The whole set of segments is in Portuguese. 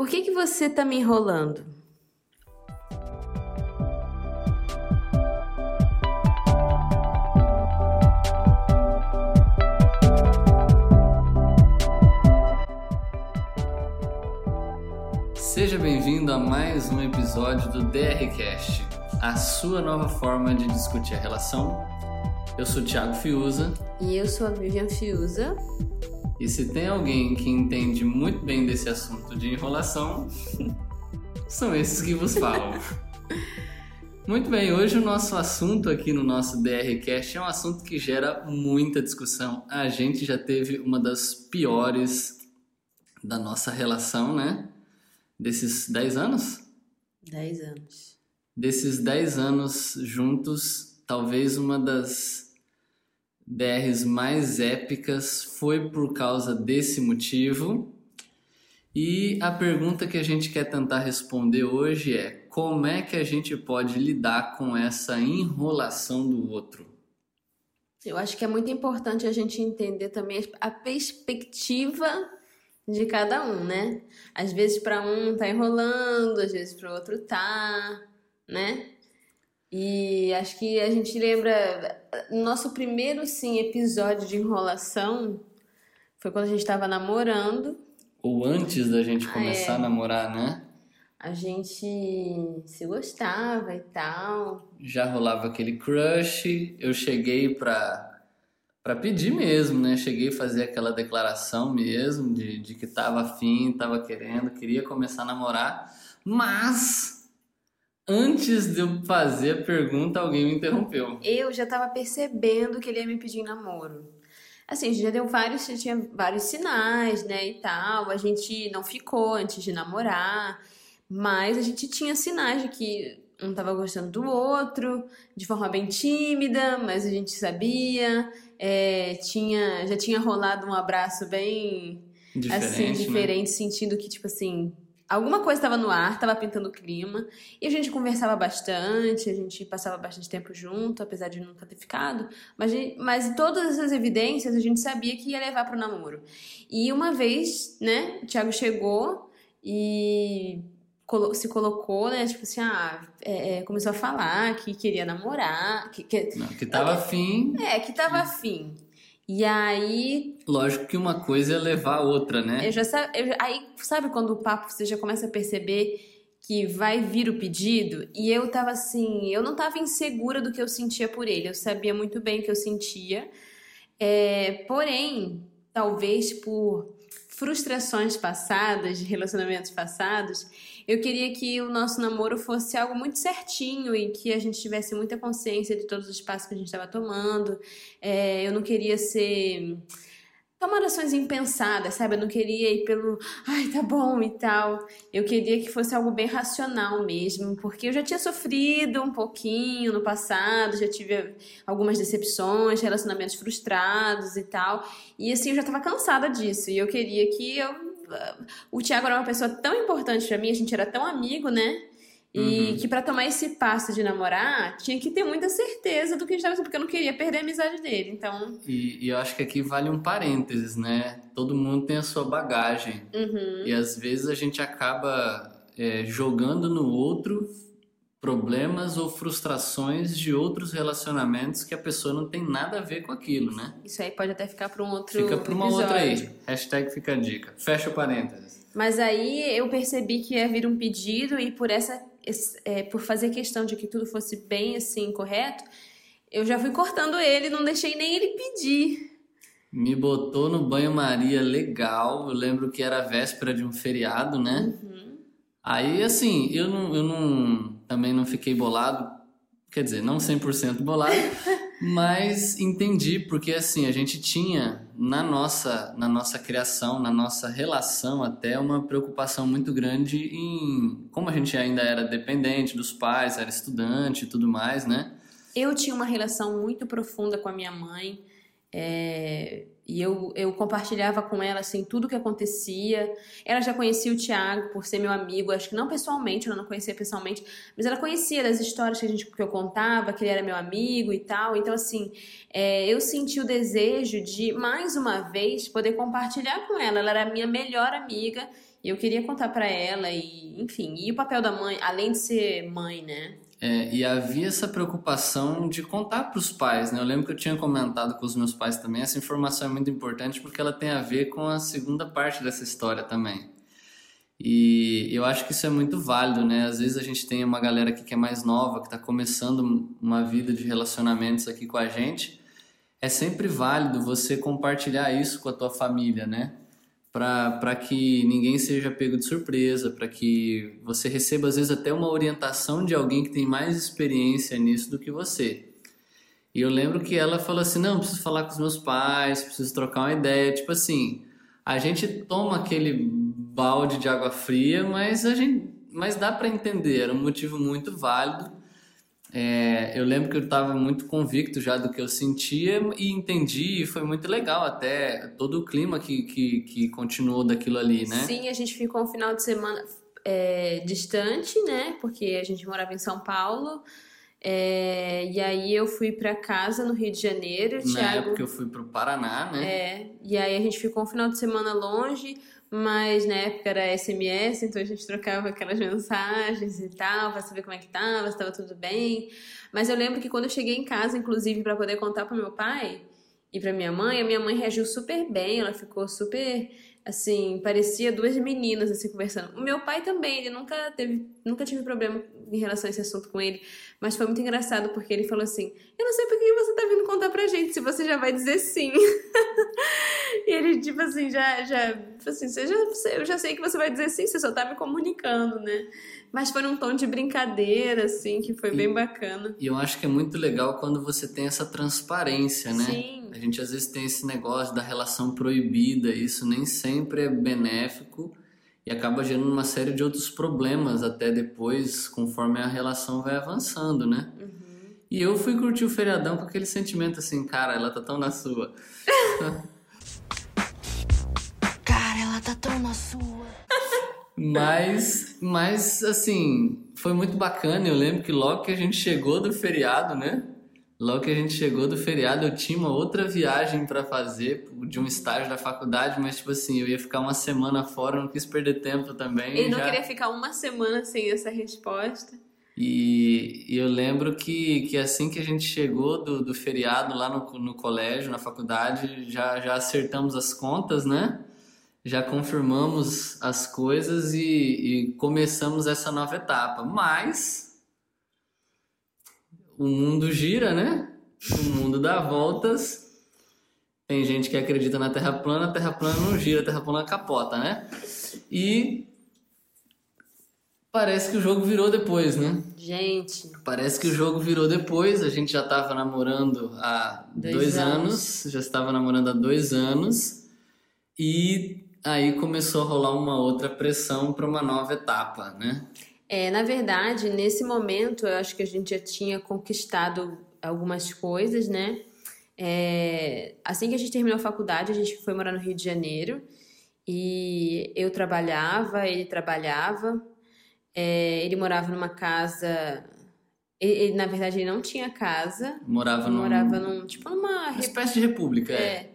Por que, que você tá me enrolando? Seja bem-vindo a mais um episódio do DRCast, a sua nova forma de discutir a relação. Eu sou o Thiago Fiuza. E eu sou a Vivian Fiuza. E se tem alguém que entende muito bem desse assunto de enrolação, são esses que vos falam. Muito bem, hoje o nosso assunto aqui no nosso DRCast é um assunto que gera muita discussão. A gente já teve uma das piores da nossa relação, né? Desses 10 anos? 10 anos. Desses 10 anos juntos, talvez uma das DRs mais épicas foi por causa desse motivo. E a pergunta que a gente quer tentar responder hoje é: como é que a gente pode lidar com essa enrolação do outro? Eu acho que é muito importante a gente entender também a perspectiva de cada um, né? Às vezes para um tá enrolando, às vezes para o outro tá, né? E acho que a gente lembra nosso primeiro sim episódio de enrolação foi quando a gente estava namorando. Ou antes da gente começar é, a namorar, né? A gente se gostava e tal. Já rolava aquele crush. Eu cheguei pra, pra pedir mesmo, né? Cheguei a fazer aquela declaração mesmo de, de que tava afim, tava querendo, queria começar a namorar. Mas Antes de eu fazer a pergunta, alguém me interrompeu. Eu já estava percebendo que ele ia me pedir namoro. Assim, já deu vários, já tinha vários sinais, né, e tal. A gente não ficou antes de namorar, mas a gente tinha sinais de que um estava gostando do outro, de forma bem tímida, mas a gente sabia. É, tinha, já tinha rolado um abraço bem diferente, assim, né? diferente, né? sentindo que, tipo assim, alguma coisa estava no ar, estava pintando o clima, e a gente conversava bastante, a gente passava bastante tempo junto, apesar de nunca ter ficado, mas, mas todas essas evidências a gente sabia que ia levar para o namoro. E uma vez, né, o Thiago chegou e se colocou, né, tipo assim, ah, é, é, começou a falar que queria namorar, que, que, Não, que tava afim. É, que tava afim. E aí. Lógico que uma coisa é levar a outra, né? Eu já eu, aí, sabe quando o papo você já começa a perceber que vai vir o pedido? E eu tava assim, eu não tava insegura do que eu sentia por ele. Eu sabia muito bem o que eu sentia. É, porém, talvez por frustrações passadas, de relacionamentos passados, eu queria que o nosso namoro fosse algo muito certinho e que a gente tivesse muita consciência de todos os passos que a gente estava tomando. É, eu não queria ser tomar ações impensadas, sabe? Eu não queria ir pelo, ai, tá bom e tal. Eu queria que fosse algo bem racional mesmo, porque eu já tinha sofrido um pouquinho no passado, já tive algumas decepções, relacionamentos frustrados e tal. E assim, eu já tava cansada disso. E eu queria que eu. O Thiago era uma pessoa tão importante para mim, a gente era tão amigo, né? E uhum. que para tomar esse passo de namorar, tinha que ter muita certeza do que estava porque eu não queria perder a amizade dele. Então. E, e, eu acho que aqui vale um parênteses, né? Todo mundo tem a sua bagagem. Uhum. E às vezes a gente acaba é, jogando no outro problemas ou frustrações de outros relacionamentos que a pessoa não tem nada a ver com aquilo, né? Isso aí pode até ficar para um outro. Fica para uma episódio. outra aí. Hashtag fica a dica. Fecha o parênteses. Mas aí eu percebi que ia vir um pedido e por essa é, por fazer questão de que tudo fosse bem assim, correto, eu já fui cortando ele, não deixei nem ele pedir. Me botou no banho-maria legal. Eu lembro que era véspera de um feriado, né? Uhum. Aí, assim, eu não, eu não. Também não fiquei bolado. Quer dizer, não 100% bolado. mas entendi, porque assim, a gente tinha na nossa, na nossa criação, na nossa relação até uma preocupação muito grande em como a gente ainda era dependente dos pais, era estudante e tudo mais, né? Eu tinha uma relação muito profunda com a minha mãe. É, e eu, eu compartilhava com ela assim tudo o que acontecia. Ela já conhecia o Tiago por ser meu amigo, acho que não pessoalmente, ela não conhecia pessoalmente, mas ela conhecia das histórias que, a gente, que eu contava, que ele era meu amigo e tal. Então, assim, é, eu senti o desejo de, mais uma vez, poder compartilhar com ela. Ela era a minha melhor amiga E eu queria contar para ela e, enfim, e o papel da mãe, além de ser mãe, né? É, e havia essa preocupação de contar para os pais, né? Eu lembro que eu tinha comentado com os meus pais também. Essa informação é muito importante porque ela tem a ver com a segunda parte dessa história também. E eu acho que isso é muito válido, né? Às vezes a gente tem uma galera aqui que é mais nova, que está começando uma vida de relacionamentos aqui com a gente. É sempre válido você compartilhar isso com a tua família, né? Para que ninguém seja pego de surpresa, para que você receba às vezes até uma orientação de alguém que tem mais experiência nisso do que você. E eu lembro que ela falou assim: "Não, preciso falar com os meus pais, preciso trocar uma ideia". Tipo assim, a gente toma aquele balde de água fria, mas a gente mas dá para entender, era um motivo muito válido é, eu lembro que eu estava muito convicto já do que eu sentia e entendi, e foi muito legal até todo o clima que, que, que continuou daquilo ali, né? Sim, a gente ficou um final de semana é, distante, né? Porque a gente morava em São Paulo. É, e aí eu fui para casa no Rio de Janeiro. Na Thiago, época eu fui para o Paraná, né? É, e aí a gente ficou um final de semana longe mas na época era SMS, então a gente trocava aquelas mensagens e tal, para saber como é que tava, se estava tudo bem. Mas eu lembro que quando eu cheguei em casa, inclusive, para poder contar para meu pai e para minha mãe, a minha mãe reagiu super bem, ela ficou super assim, parecia duas meninas assim conversando. O meu pai também, ele nunca teve, nunca tive problema em relação a esse assunto com ele, mas foi muito engraçado porque ele falou assim: "Eu não sei por que você tá vindo contar pra gente, se você já vai dizer sim". e ele tipo assim, já já, tipo assim, você já, eu já sei que você vai dizer sim, você só tá me comunicando, né? Mas foi num tom de brincadeira, assim, que foi e, bem bacana. E eu acho que é muito legal quando você tem essa transparência, né? Sim. A gente às vezes tem esse negócio da relação proibida, isso nem sempre é benéfico e acaba gerando uma série de outros problemas até depois, conforme a relação vai avançando, né? Uhum. E eu fui curtir o feriadão com aquele sentimento assim, cara, ela tá tão na sua. na sua. Mas, mas assim, foi muito bacana. Eu lembro que logo que a gente chegou do feriado, né? Logo que a gente chegou do feriado, eu tinha uma outra viagem para fazer de um estágio da faculdade, mas tipo assim, eu ia ficar uma semana fora, não quis perder tempo também. Ele não já... queria ficar uma semana sem essa resposta. E, e, eu lembro que, que assim que a gente chegou do, do feriado lá no, no colégio, na faculdade, já, já acertamos as contas, né? Já confirmamos as coisas e, e, começamos essa nova etapa. Mas o mundo gira, né? O mundo dá voltas. Tem gente que acredita na Terra plana, a Terra plana não gira, a Terra plana capota, né? E parece que o jogo virou depois, né? Gente. Parece que o jogo virou depois. A gente já estava namorando há dois, dois anos. anos, já estava namorando há dois anos. E aí começou a rolar uma outra pressão para uma nova etapa, né? É, na verdade, nesse momento, eu acho que a gente já tinha conquistado algumas coisas, né? É, assim que a gente terminou a faculdade, a gente foi morar no Rio de Janeiro e eu trabalhava, ele trabalhava, é, ele morava numa casa. Ele, ele, na verdade, ele não tinha casa. Morava, num... morava num. Tipo, numa. Uma espécie de república, é.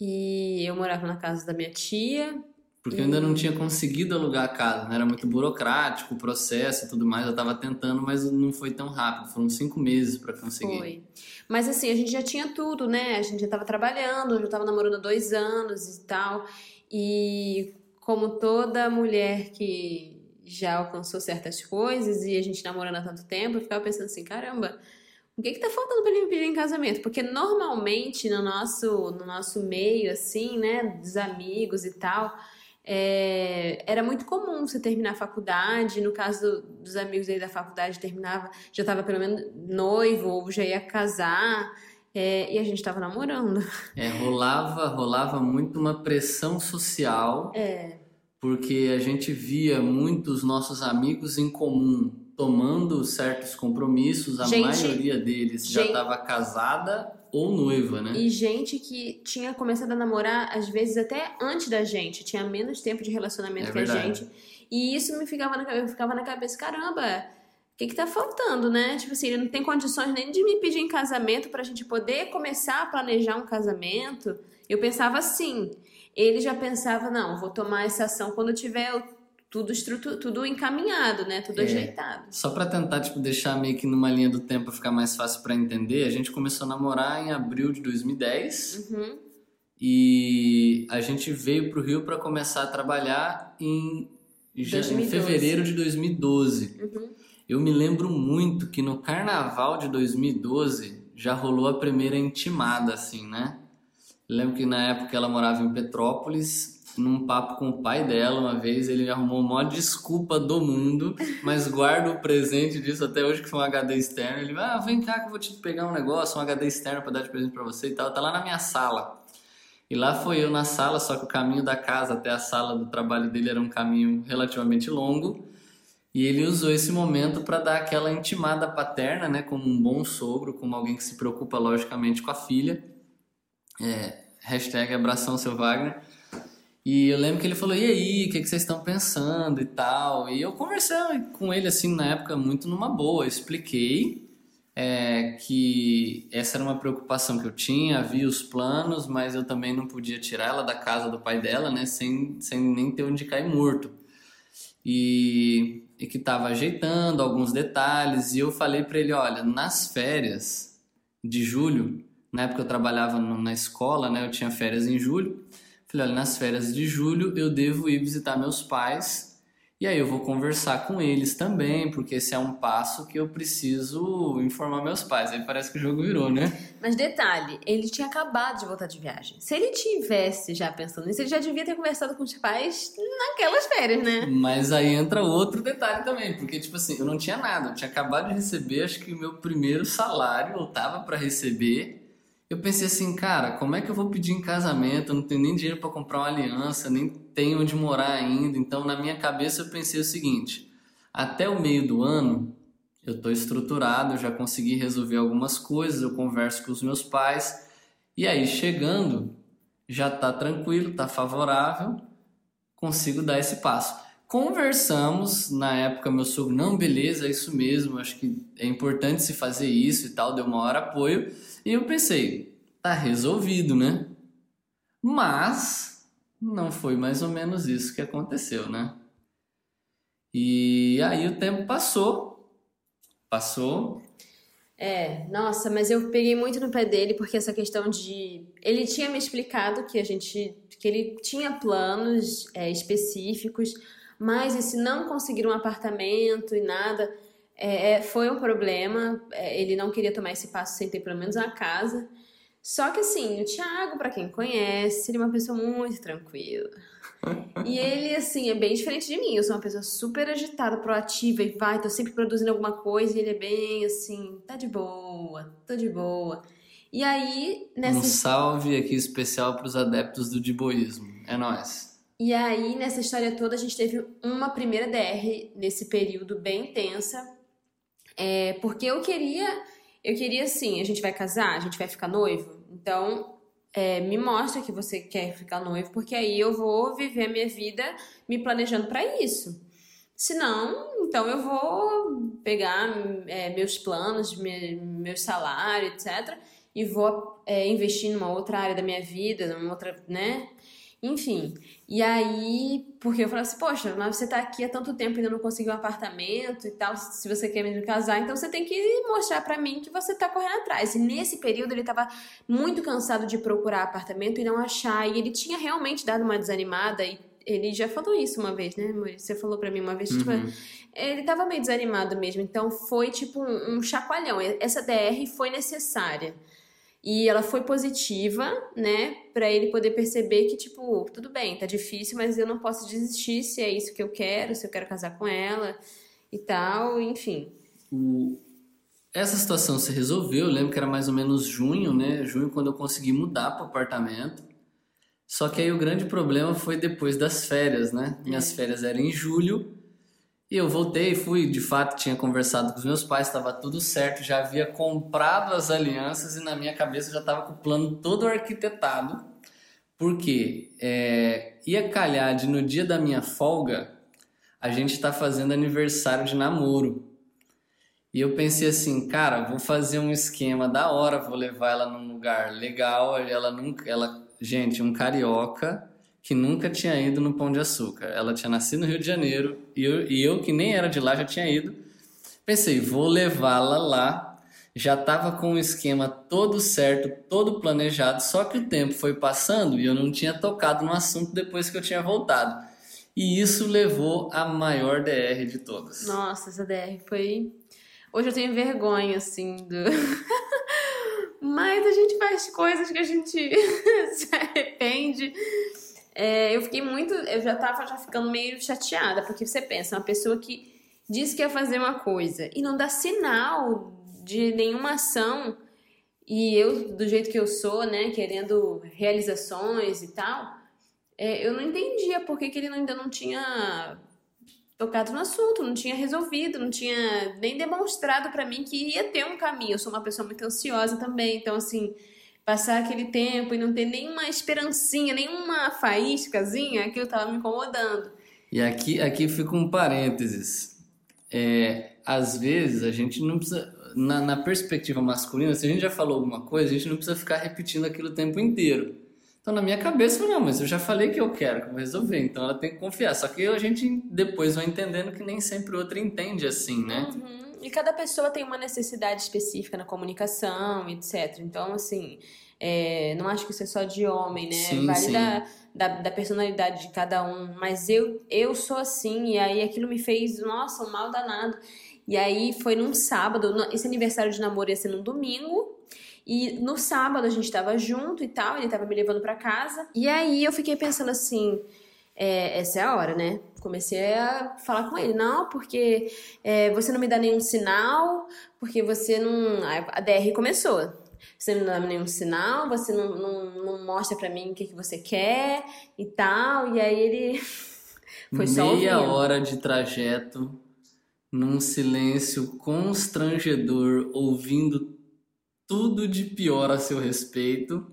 E eu morava na casa da minha tia. Porque e... eu ainda não tinha conseguido alugar a casa, né? Era muito burocrático o processo e tudo mais. Eu estava tentando, mas não foi tão rápido. Foram cinco meses para conseguir. Foi. Mas assim, a gente já tinha tudo, né? A gente já estava trabalhando, já estava namorando há dois anos e tal. E como toda mulher que já alcançou certas coisas e a gente namorando há tanto tempo, eu ficava pensando assim, caramba, o que que tá faltando para ele me pedir em casamento? Porque normalmente no nosso, no nosso meio, assim, né, dos amigos e tal, é, era muito comum você terminar a faculdade, no caso dos amigos aí da faculdade, terminava, já estava pelo menos noivo ou já ia casar, é, e a gente estava namorando. É, rolava, rolava muito uma pressão social. É. Porque a gente via muitos nossos amigos em comum tomando certos compromissos, a gente, maioria deles já estava casada ou noiva, né? E gente que tinha começado a namorar, às vezes até antes da gente, tinha menos tempo de relacionamento é que verdade. a gente. E isso me ficava na, eu ficava na cabeça, caramba, o que que tá faltando, né? Tipo assim, ele não tem condições nem de me pedir em casamento pra gente poder começar a planejar um casamento. Eu pensava assim. ele já pensava, não, vou tomar essa ação quando tiver tudo estrutur... tudo encaminhado, né? Tudo é. ajeitado. Só para tentar tipo deixar meio que numa linha do tempo ficar mais fácil para entender, a gente começou a namorar em abril de 2010. Uhum. E a gente veio pro Rio para começar a trabalhar em, já, em fevereiro de 2012. Uhum. Eu me lembro muito que no carnaval de 2012 já rolou a primeira intimada, assim, né? Eu lembro que na época ela morava em Petrópolis, num papo com o pai dela uma vez, ele arrumou uma desculpa do mundo, mas guarda o presente disso até hoje, que foi um HD externo. Ele, ah, vem cá que eu vou te pegar um negócio, um HD externo para dar de presente para você e tal. Tá lá na minha sala. E lá foi eu na sala, só que o caminho da casa até a sala do trabalho dele era um caminho relativamente longo. E ele usou esse momento para dar aquela intimada paterna, né, como um bom sogro, como alguém que se preocupa logicamente com a filha. É, hashtag abração seu Wagner. E eu lembro que ele falou, e aí, o que, que vocês estão pensando e tal. E eu conversei com ele, assim, na época, muito numa boa. Eu expliquei é, que essa era uma preocupação que eu tinha, havia os planos, mas eu também não podia tirar ela da casa do pai dela, né, sem, sem nem ter onde cair morto. E e que estava ajeitando alguns detalhes e eu falei para ele, olha, nas férias de julho, na época eu trabalhava na escola, né, eu tinha férias em julho, falei, olha, nas férias de julho eu devo ir visitar meus pais e aí eu vou conversar com eles também, porque esse é um passo que eu preciso informar meus pais. Aí parece que o jogo virou, né? Mas detalhe, ele tinha acabado de voltar de viagem. Se ele tivesse já pensando nisso, ele já devia ter conversado com os pais naquelas férias, né? Mas aí entra outro detalhe também, porque tipo assim, eu não tinha nada, eu tinha acabado de receber, acho que o meu primeiro salário, eu tava para receber. Eu pensei assim, cara, como é que eu vou pedir em casamento? Eu não tenho nem dinheiro para comprar uma aliança, nem tenho onde morar ainda. Então, na minha cabeça, eu pensei o seguinte: até o meio do ano, eu estou estruturado, eu já consegui resolver algumas coisas, eu converso com os meus pais. E aí, chegando, já está tranquilo, está favorável, consigo dar esse passo. Conversamos, na época meu sogro, não, beleza, é isso mesmo, acho que é importante se fazer isso e tal, deu maior apoio. E eu pensei, tá resolvido, né? Mas não foi mais ou menos isso que aconteceu, né? E aí o tempo passou, passou. É, nossa, mas eu peguei muito no pé dele porque essa questão de. Ele tinha me explicado que a gente. que ele tinha planos é, específicos, mas esse não conseguir um apartamento e nada é, é foi um problema. É, ele não queria tomar esse passo sem ter pelo menos uma casa. Só que assim, o Thiago, para quem conhece, ele é uma pessoa muito tranquila. e ele, assim, é bem diferente de mim. Eu sou uma pessoa super agitada, proativa e vai, tô sempre produzindo alguma coisa e ele é bem assim, tá de boa, tô de boa. E aí, nessa. Um salve aqui especial para os adeptos do diboísmo. É nós. E aí, nessa história toda, a gente teve uma primeira DR nesse período bem intensa. É, porque eu queria. Eu queria assim, a gente vai casar, a gente vai ficar noivo. Então, é, me mostra que você quer ficar noivo, porque aí eu vou viver a minha vida me planejando para isso. Se não, então eu vou pegar é, meus planos, me, meu salário, etc., e vou é, investir numa outra área da minha vida, numa outra, né? Enfim, e aí, porque eu falei assim, poxa, mas você tá aqui há tanto tempo e ainda não conseguiu um apartamento e tal, se você quer mesmo casar, então você tem que mostrar para mim que você tá correndo atrás. E nesse período ele tava muito cansado de procurar apartamento e não achar, e ele tinha realmente dado uma desanimada e ele já falou isso uma vez, né, amor? Você falou para mim uma vez, tipo, uhum. tipo, ele tava meio desanimado mesmo, então foi tipo um, um chacoalhão. Essa DR foi necessária. E ela foi positiva, né, para ele poder perceber que tipo, tudo bem, tá difícil, mas eu não posso desistir se é isso que eu quero, se eu quero casar com ela e tal, enfim. O... Essa situação se resolveu, eu lembro que era mais ou menos junho, né? Junho quando eu consegui mudar para o apartamento. Só que aí o grande problema foi depois das férias, né? Minhas é. férias eram em julho e eu voltei, fui, de fato, tinha conversado com os meus pais, estava tudo certo, já havia comprado as alianças e na minha cabeça já estava com o plano todo arquitetado, porque é, ia calhar de no dia da minha folga a gente está fazendo aniversário de namoro. E eu pensei assim, cara, vou fazer um esquema da hora, vou levar ela num lugar legal, ela nunca, ela, gente, um carioca que nunca tinha ido no Pão de Açúcar. Ela tinha nascido no Rio de Janeiro e eu, e eu que nem era de lá, já tinha ido. Pensei, vou levá-la lá. Já estava com o esquema todo certo, todo planejado, só que o tempo foi passando e eu não tinha tocado no assunto depois que eu tinha voltado. E isso levou a maior DR de todas. Nossa, essa DR foi. Hoje eu tenho vergonha, assim, do. Mas a gente faz coisas que a gente se arrepende. É, eu fiquei muito. Eu já tava já ficando meio chateada, porque você pensa, uma pessoa que diz que ia fazer uma coisa e não dá sinal de nenhuma ação, e eu, do jeito que eu sou, né, querendo realizações e tal, é, eu não entendia por que, que ele ainda não tinha tocado no assunto, não tinha resolvido, não tinha nem demonstrado para mim que ia ter um caminho. Eu sou uma pessoa muito ansiosa também, então assim, passar aquele tempo e não ter nenhuma esperancinha, nenhuma faíscazinha, aquilo tava me incomodando. E aqui, aqui fica um parênteses. É, às vezes a gente não precisa. Na, na perspectiva masculina, se a gente já falou alguma coisa, a gente não precisa ficar repetindo aquilo o tempo inteiro. Então, na minha cabeça, não, mas eu já falei que eu quero, que eu vou resolver. Então, ela tem que confiar. Só que a gente depois vai entendendo que nem sempre o outro entende assim, né? Uhum. E cada pessoa tem uma necessidade específica na comunicação, etc. Então, assim, é, não acho que isso é só de homem, né? Sim, vale sim. Da, da, da personalidade de cada um. Mas eu, eu sou assim, e aí aquilo me fez, nossa, um mal danado. E aí foi num sábado, esse aniversário de namoro ia ser num domingo. E no sábado a gente tava junto e tal, ele tava me levando pra casa. E aí eu fiquei pensando assim, é, essa é a hora, né? Comecei a falar com ele, não, porque é, você não me dá nenhum sinal, porque você não. A DR começou. Você não dá nenhum sinal, você não, não, não mostra pra mim o que, que você quer e tal. E aí ele foi só Meia ouvindo. hora de trajeto, num silêncio constrangedor, ouvindo tudo de pior a seu respeito,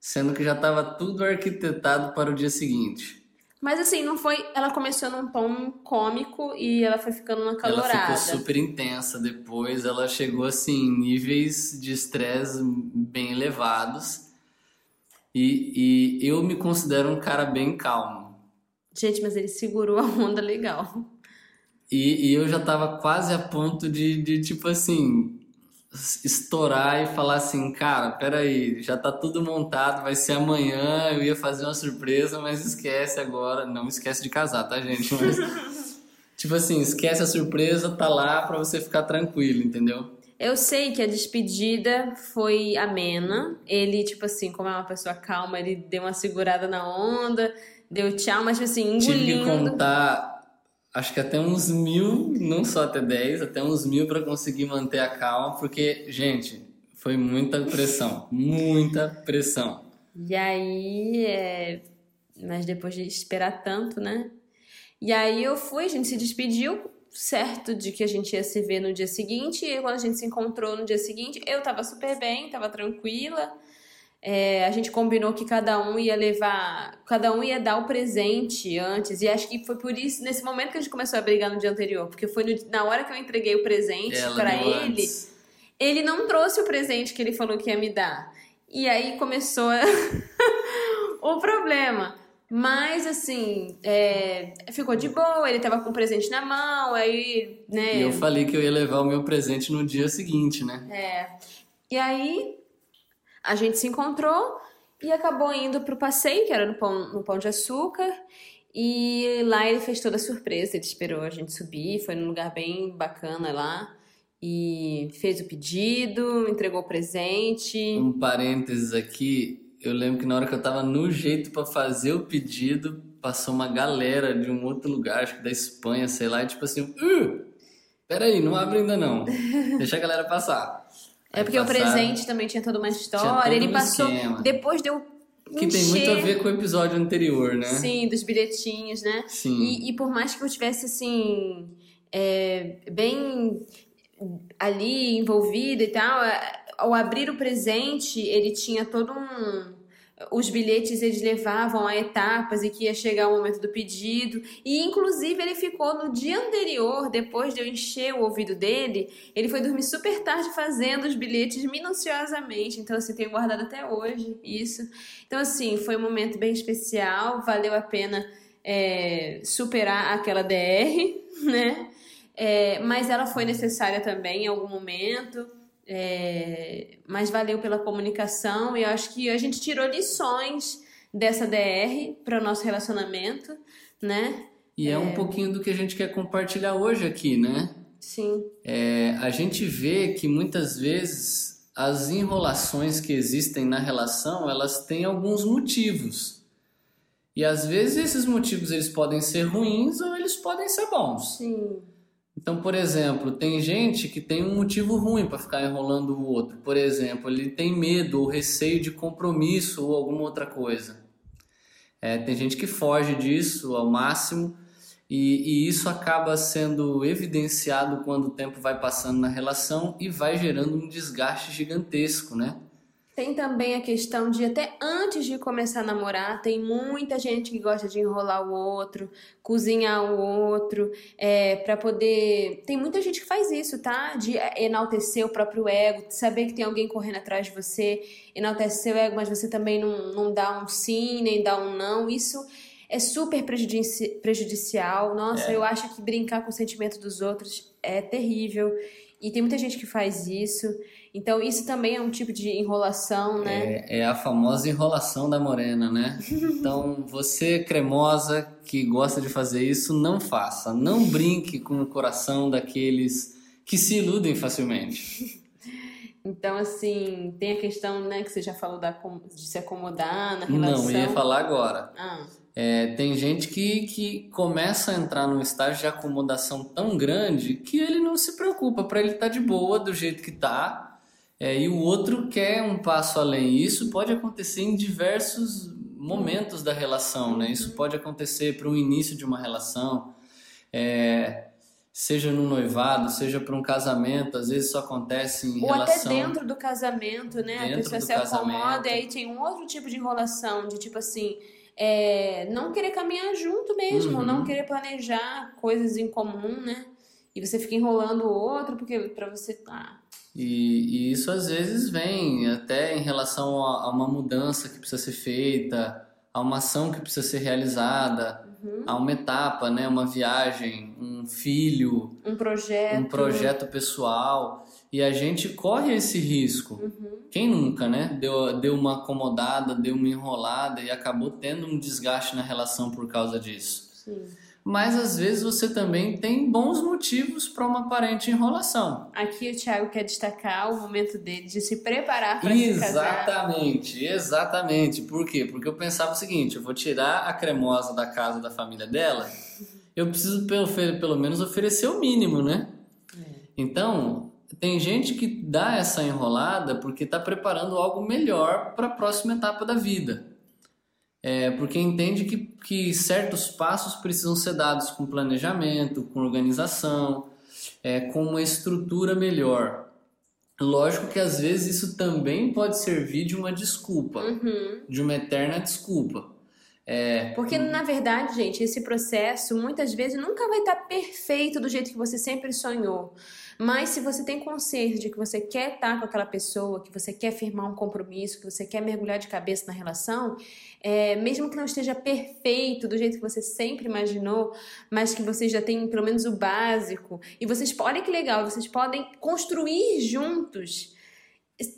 sendo que já estava tudo arquitetado para o dia seguinte. Mas assim, não foi. Ela começou num tom cômico e ela foi ficando uma Ela calorada. ficou super intensa depois, ela chegou assim, em níveis de estresse bem elevados. E, e eu me considero um cara bem calmo. Gente, mas ele segurou a onda legal. E, e eu já tava quase a ponto de, de, tipo assim, estourar e falar assim, cara, peraí, já tá tudo montado, vai ser amanhã, eu ia fazer uma surpresa, mas esquece agora. Não esquece de casar, tá, gente? Mas, tipo assim, esquece a surpresa, tá lá pra você ficar tranquilo, entendeu? Eu sei que a despedida foi amena. Ele, tipo assim, como é uma pessoa calma, ele deu uma segurada na onda, deu tchau, mas, tipo assim, Tive que engolindo. contar, acho que até uns mil, não só até 10, até uns mil pra conseguir manter a calma, porque, gente, foi muita pressão, muita pressão. E aí, é... mas depois de esperar tanto, né? E aí eu fui, a gente se despediu, certo de que a gente ia se ver no dia seguinte. E quando a gente se encontrou no dia seguinte, eu tava super bem, tava tranquila. É, a gente combinou que cada um ia levar, cada um ia dar o presente antes. E acho que foi por isso, nesse momento que a gente começou a brigar no dia anterior. Porque foi no- na hora que eu entreguei o presente deu ele. antes. Ele não trouxe o presente que ele falou que ia me dar. E aí começou o problema. Mas, assim, é, ficou de boa, ele tava com o presente na mão, aí, né? E eu falei que eu ia levar o meu presente no dia seguinte, né? É. E aí a gente se encontrou e acabou indo pro passeio, que era no Pão, no Pão de Açúcar. E lá ele fez toda a surpresa, ele esperou a gente subir, foi num lugar bem bacana lá. E fez o pedido, entregou o presente. Um parênteses aqui, eu lembro que na hora que eu tava no jeito pra fazer o pedido, passou uma galera de um outro lugar, acho que da Espanha, sei lá, e tipo assim, uh, peraí, não abre ainda não. Deixa a galera passar. É porque o presente também tinha toda uma história. ele um passou. esquema, Depois deu. Que tem muito a ver com o episódio anterior, né? Sim, dos bilhetinhos, né? Sim. E, e por mais que eu tivesse assim, é, bem ali envolvida e tal, é, ao abrir o presente, ele tinha todo um. Os bilhetes eles levavam a etapas e que ia chegar o momento do pedido. E inclusive ele ficou no dia anterior, depois de eu encher o ouvido dele, ele foi dormir super tarde fazendo os bilhetes minuciosamente. Então assim, tenho guardado até hoje isso. Então assim, foi um momento bem especial, valeu a pena é, superar aquela DR, né? É, mas ela foi necessária também em algum momento. É, mas valeu pela comunicação e eu acho que a gente tirou lições dessa DR para o nosso relacionamento, né? E é, é, um pouquinho do que a gente quer compartilhar hoje aqui, né? Sim. É, a gente vê que muitas vezes as enrolações que existem na relação elas têm alguns motivos. E às vezes esses motivos eles podem ser ruins ou eles podem ser bons. Sim. Então, por exemplo, tem gente que tem um motivo ruim para ficar enrolando o outro. Por exemplo, ele tem medo ou receio de compromisso ou alguma outra coisa. É, tem gente que foge disso ao máximo e, e, isso acaba sendo evidenciado quando o tempo vai passando na relação e vai gerando um desgaste gigantesco, né? Tem também a questão de até antes de começar a namorar, tem muita gente que gosta de enrolar o outro, cozinhar o outro, é, para poder. Tem muita gente que faz isso, tá? De enaltecer o próprio ego, saber que tem alguém correndo atrás de você, enaltecer o ego, mas você também não, não dá um sim, nem dá um não. Isso é super prejudici prejudicial. Nossa, é. eu acho que brincar com o sentimento dos outros é terrível. E tem muita gente que faz isso. Então, isso também é um tipo de enrolação, né? É, é a famosa enrolação da morena, né? Então, você cremosa que gosta de fazer isso, não faça. Não brinque com o coração daqueles que se iludem facilmente. Então, assim, tem a questão, né, que você já falou da, de se acomodar na relação. Não, ia falar agora. Ah. É, tem gente que, que começa a entrar num estágio de acomodação tão grande que ele não se preocupa, para ele estar tá de boa do jeito que tá, é, e o outro quer um passo além. Isso pode acontecer em diversos momentos da relação, né? Isso pode acontecer para o início de uma relação, é, seja no noivado, seja para um casamento, às vezes isso acontece em Ou relação... até dentro do casamento, né? A pessoa se acomoda e aí tem um outro tipo de enrolação, de tipo assim é, não querer caminhar junto mesmo, uhum. não querer planejar coisas em comum, né? E você fica enrolando o outro porque para você ah. E, e, isso às vezes vem até em relação a, a, uma mudança que precisa ser feita, a uma ação que precisa ser realizada, uhum. a uma etapa, né? Uma viagem, um filho, um projeto, um projeto pessoal. E a gente corre esse risco. Uhum. Quem nunca, né? Deu, deu uma acomodada, deu uma enrolada e acabou tendo um desgaste na relação por causa disso. Sim. Mas às vezes você também tem bons motivos para uma aparente enrolação. Aqui o Thiago quer destacar o momento dele de se preparar para se casar. Exatamente, exatamente. Por quê? Porque eu pensava o seguinte: eu vou tirar a cremosa da casa da família dela, eu preciso pelo, pelo menos oferecer o mínimo, né? É. Então, tem gente que dá essa enrolada porque está preparando algo melhor para a próxima etapa da vida. É, porque entende que, que certos passos precisam ser dados com planejamento, com organização, é, com uma estrutura melhor. Lógico que às vezes isso também pode servir de uma desculpa, uhum. de uma eterna desculpa. É, Porque, na verdade, gente, esse processo muitas vezes nunca vai estar perfeito do jeito que você sempre sonhou. Mas se você tem consciência de que você quer estar com aquela pessoa, que você quer firmar um compromisso, que você quer mergulhar de cabeça na relação, é, mesmo que não esteja perfeito do jeito que você sempre imaginou, mas que vocês já têm pelo menos o básico, e vocês, olha que legal, vocês podem construir juntos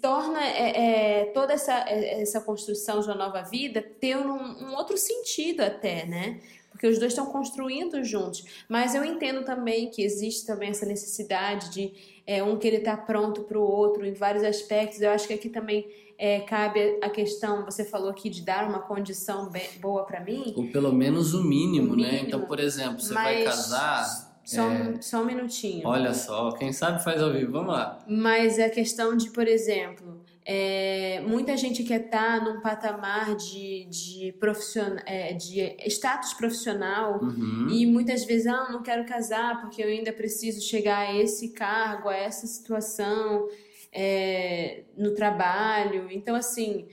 torna é, é, toda essa, é, essa construção de uma nova vida ter um, um, outro sentido até, né? Porque os dois estão construindo juntos. Mas eu entendo também que existe também essa necessidade de é, um querer estar pronto para o outro em vários aspectos. Eu acho que aqui também é, cabe a questão, você falou aqui de dar uma condição bem, boa para mim. Ou pelo menos o mínimo, o mínimo né? Então, por exemplo, você vai casar. Só, é... só um minutinho. Olha só, quem sabe faz ao vivo, vamos lá. Mas a questão de, por exemplo, é, muita gente quer estar tá num patamar de, de, profissional, é, de status profissional uhum. e muitas vezes, ah, não quero casar porque eu ainda preciso chegar a esse cargo, a essa situação é, no trabalho. Então, assim,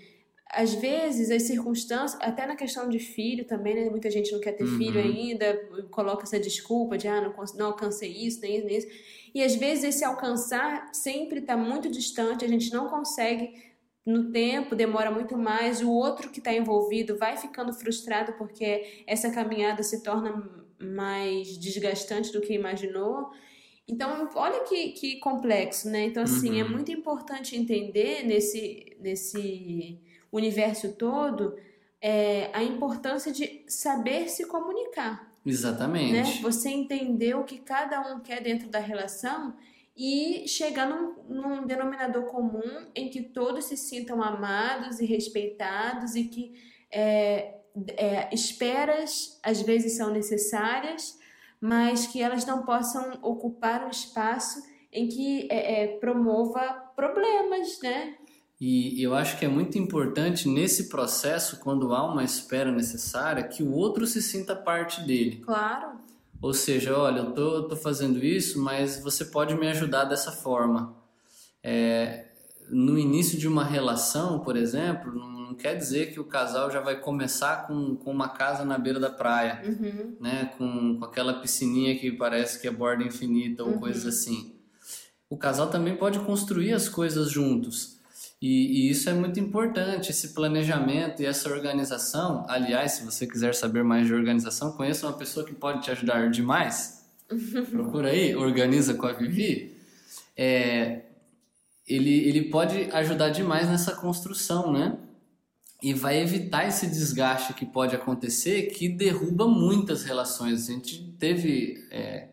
às vezes as circunstâncias, até na questão de filho também, né? Muita gente não quer ter Uhum. filho ainda, coloca essa desculpa de ah, não, não alcancei isso, nem isso, nem isso. E às vezes esse alcançar sempre está muito distante, a gente não consegue no tempo, demora muito mais, o outro que está envolvido vai ficando frustrado porque essa caminhada se torna mais desgastante do que imaginou. Então, olha que, que complexo, né? Então, assim, é Uhum. muito importante entender nesse, nesse universo todo é, a importância de saber se comunicar, né? Exatamente. Você entender o que cada um quer dentro da relação e chegar num, num denominador comum em que todos se sintam amados e respeitados e que é, é, esperas às vezes são necessárias, mas que elas não possam ocupar um espaço em que é, é, promova problemas, né? E eu acho que é muito importante nesse processo, quando há uma espera necessária, que o outro se sinta parte dele. Claro. Ou seja, olha, eu tô, tô fazendo isso, mas você pode me ajudar dessa forma. É, no início de uma relação, por exemplo, não não quer dizer que o casal já vai começar com, com uma casa na beira da praia, Uhum. né? Com, com aquela piscininha que parece que é borda infinita ou Uhum. coisas assim. O casal também pode construir as coisas juntos. E, e isso é muito importante, esse planejamento e essa organização. Aliás, se você quiser saber mais de organização, conheça uma pessoa que pode te ajudar demais. Procura aí, organiza com a Vivi. É, ele, ele pode ajudar demais nessa construção, né? E vai evitar esse desgaste que pode acontecer, que derruba muitas relações. A gente teve é,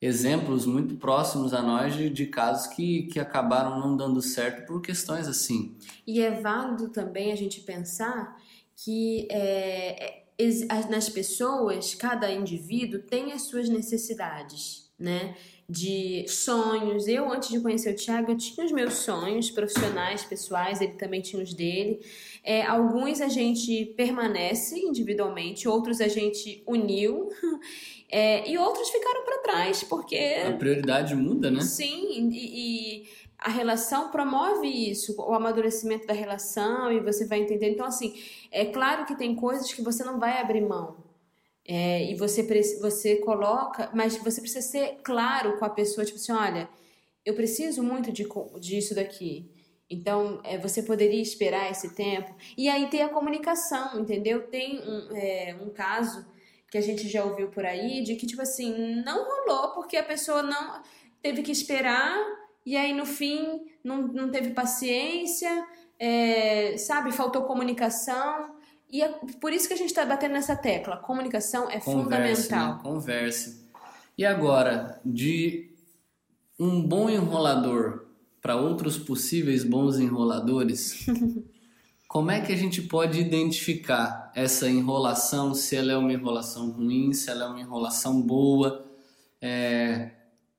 exemplos muito próximos a nós de, de casos que, que acabaram não dando certo por questões assim. E é válido também a gente pensar que é, as- nas pessoas, cada indivíduo tem as suas necessidades, né? De sonhos. Eu, antes de conhecer o Thiago, eu tinha os meus sonhos profissionais, pessoais, ele também tinha os dele. É, alguns a gente permanece individualmente, outros a gente uniu, é, e outros ficaram para trás, porque A prioridade muda, né? Sim, e, e a relação promove isso, o amadurecimento da relação, e você vai entender. Então, assim, é claro que tem coisas que você não vai abrir mão. É, e você, você coloca, mas você precisa ser claro com a pessoa, tipo assim, olha, eu preciso muito de, disso daqui. Então, é, você poderia esperar esse tempo. E aí tem a comunicação, entendeu? Tem um, é, um caso que a gente já ouviu por aí de que, tipo assim, não rolou porque a pessoa não teve que esperar e aí no fim não, não teve paciência, é, sabe? Faltou comunicação. E é por isso que a gente está batendo nessa tecla. Comunicação é Converse, fundamental. né? Converse. E agora, de um bom enrolador para outros possíveis bons enroladores, como é que a gente pode identificar essa enrolação, se ela é uma enrolação ruim, se ela é uma enrolação boa? É,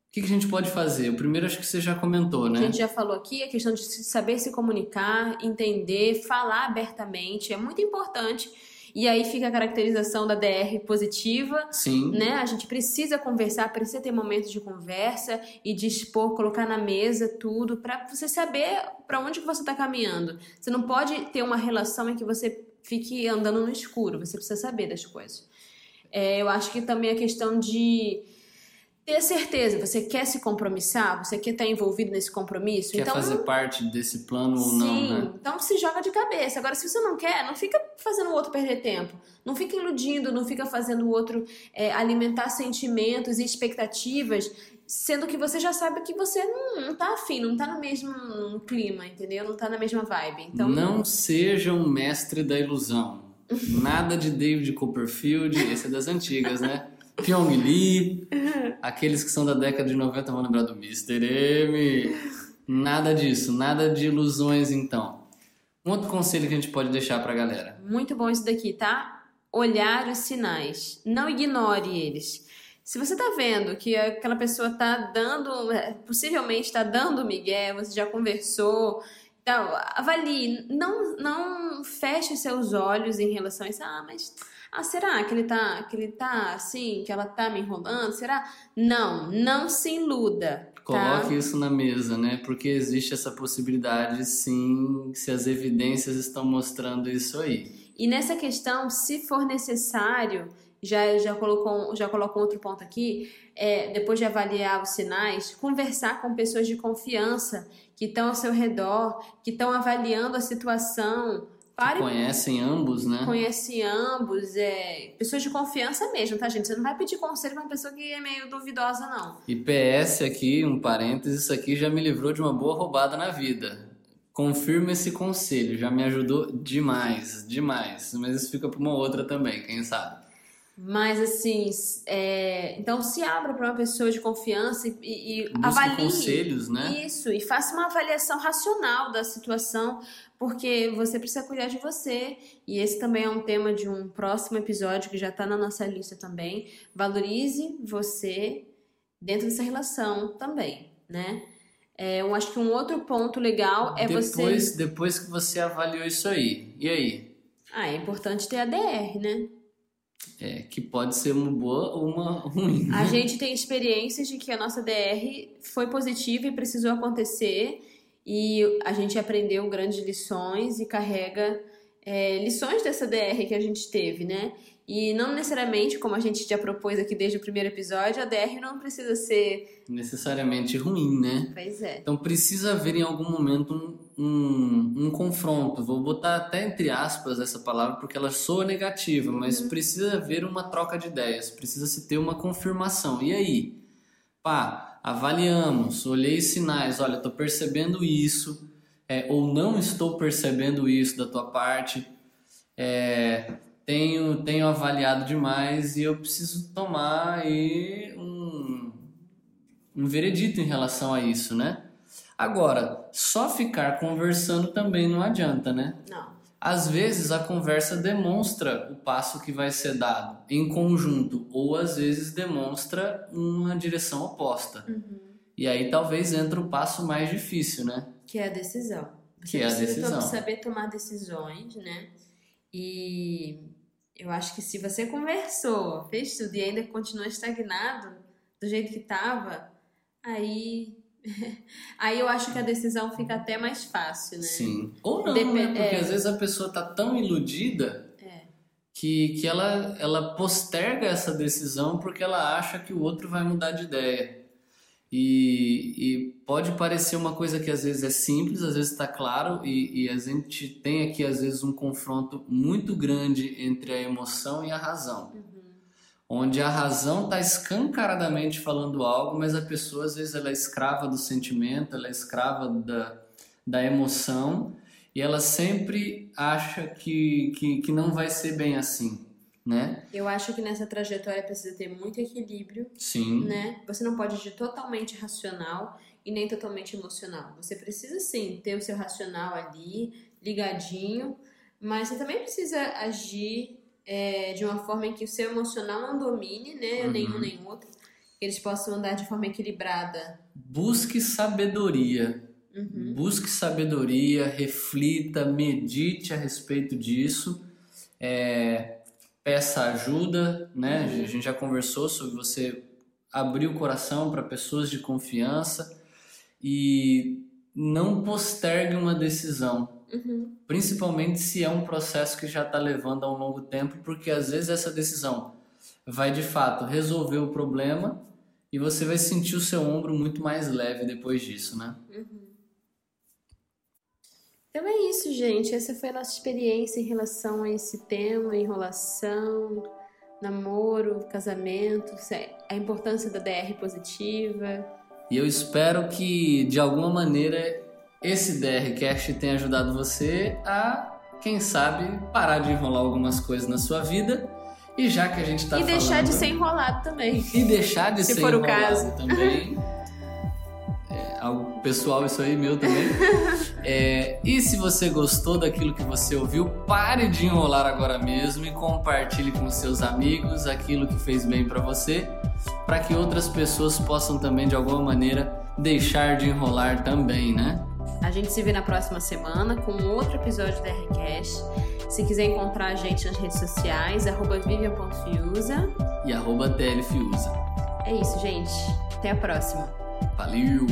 O que, que a gente pode fazer? O primeiro acho que você já comentou, A né? gente já falou aqui, a questão de saber se comunicar, entender, falar abertamente é muito importante. E aí fica a caracterização da DR positiva, Sim. né? A gente precisa conversar, precisa ter momentos de conversa e de expor, colocar na mesa tudo para você saber para onde que você está caminhando. Você não pode ter uma relação em que você fique andando no escuro. Você precisa saber das coisas. É, eu acho que também a questão de ter certeza. Você quer se compromissar? Você quer estar envolvido nesse compromisso? Quer então fazer parte desse plano ou Sim, não, né? então se joga de cabeça. Agora, se você não quer, não fica fazendo o outro perder tempo. Não fica iludindo, não fica fazendo o outro é, alimentar sentimentos e expectativas, sendo que você já sabe que você não, não tá afim, não tá no mesmo clima, entendeu? Não tá na mesma vibe. Então, Não seja um mestre da ilusão. Nada de David Copperfield, esse é das antigas, né? Pyong Lee, aqueles que são da década de 90 vão lembrar do Mr. M. Nada disso, nada de ilusões então. Um outro conselho que a gente pode deixar pra galera. muito bom isso daqui, tá? Olhar os sinais. Não ignore eles. Se você tá vendo que aquela pessoa tá dando, possivelmente tá dando migué, você já conversou, então, avalie, não, não feche seus olhos em relação a isso. Ah, mas Ah, será que ele tá, que ele tá assim, que ela tá me enrolando? Será? Não, não se iluda. Tá? Coloque isso na mesa, né? Porque existe essa possibilidade, sim, se as evidências estão mostrando isso aí. E nessa questão, se for necessário, já já colocou já colocou outro ponto aqui, é, depois de avaliar os sinais, conversar com pessoas de confiança que estão ao seu redor, que estão avaliando a situação. Pare, conhecem ambos, né? Conhecem ambos, é, pessoas de confiança mesmo, tá, gente? Você não vai pedir conselho pra uma pessoa que é meio duvidosa, não. E PS aqui, um parênteses, isso aqui já me livrou de uma boa roubada na vida. Confirma esse conselho, já me ajudou demais, demais. Mas isso fica pra uma outra também, quem sabe. Mas assim, é... então se abra para uma pessoa de confiança e, e avalie conselhos, né? Isso, e faça uma avaliação racional da situação, porque você precisa cuidar de você. E esse também é um tema de um próximo episódio que já está na nossa lista também. Valorize você dentro dessa relação também, né? É, eu acho que um outro ponto legal é depois, você. Depois que você avaliou isso aí, e aí? Ah, é importante ter a DR, né? É, que pode ser uma boa ou uma ruim. Né? A gente tem experiências de que a nossa DR foi positiva e precisou acontecer, e a gente aprendeu grandes lições e carrega é, lições dessa DR que a gente teve, né? E não necessariamente, como a gente já propôs aqui desde o primeiro episódio, a DR não precisa ser necessariamente ruim, né? Pois é. Então precisa haver em algum momento um, um, um confronto. Vou botar até entre aspas essa palavra porque ela soa negativa, mas uhum. precisa haver uma troca de ideias, precisa se ter uma confirmação. E aí? Pá, avaliamos, olhei sinais, olha, estou percebendo isso, é, ou não estou percebendo isso da tua parte. É, tenho, tenho avaliado demais e eu preciso tomar aí um, um veredito em relação a isso, né? Agora, só ficar conversando também não adianta, né? Não. Às vezes a conversa demonstra o passo que vai ser dado em conjunto, ou às vezes demonstra uma direção oposta. Uhum. E aí talvez entre o passo mais difícil, né? Que é a decisão. Você que é a decisão. saber tomar decisões, né? E eu acho que se você conversou, fez tudo e ainda continua estagnado do jeito que estava, aí aí eu acho que a decisão fica até mais fácil, né? Sim. Ou não, Dep né? Porque é. às vezes a pessoa tá tão iludida é. que, que ela, ela posterga essa decisão porque ela acha que o outro vai mudar de ideia. E, e, pode parecer uma coisa que às vezes é simples, às vezes está claro, e, e, a gente tem aqui às vezes um confronto muito grande entre a emoção e a razão. Uhum. Onde a razão está escancaradamente falando algo, mas a pessoa às vezes ela é escrava do sentimento, ela é escrava da, da emoção, e ela sempre acha que, que, que não vai ser bem assim né? Eu acho que nessa trajetória precisa ter muito equilíbrio. Sim. Né? Você não pode agir totalmente racional e nem totalmente emocional. Você precisa sim ter o seu racional ali, ligadinho, mas você também precisa agir é, de uma forma em que o seu emocional não domine, né? Uhum. Nenhum nem outro. Que eles possam andar de forma equilibrada. Busque sabedoria. Uhum. Busque sabedoria, reflita, medite a respeito disso. É, peça ajuda, né? Uhum. A gente já conversou sobre você abrir o coração para pessoas de confiança e não postergue uma decisão. Uhum. Principalmente se é um processo que já está levando a um longo tempo, porque às vezes essa decisão vai de fato resolver o problema e você vai sentir o seu ombro muito mais leve depois disso, né? Uhum. Então é isso, gente. Essa foi a nossa experiência em relação a esse tema, enrolação, namoro, casamento, a importância da DR positiva. E eu espero que, de alguma maneira, esse DRcast tenha ajudado você a, quem sabe, parar de enrolar algumas coisas na sua vida. E já que a gente tá e falando... E deixar de ser enrolado também. E deixar de Se ser for enrolado o caso. também. algo pessoal isso aí meu também. É, e se você gostou daquilo que você ouviu, pare de enrolar agora mesmo e compartilhe com seus amigos aquilo que fez bem para você, para que outras pessoas possam também de alguma maneira deixar de enrolar também, né? A gente se vê na próxima semana com outro episódio da RCast. Se quiser encontrar a gente nas redes sociais, arroba vivian.fiusa. E arroba tlfiusa. É isso, gente. Até a próxima. Valeu!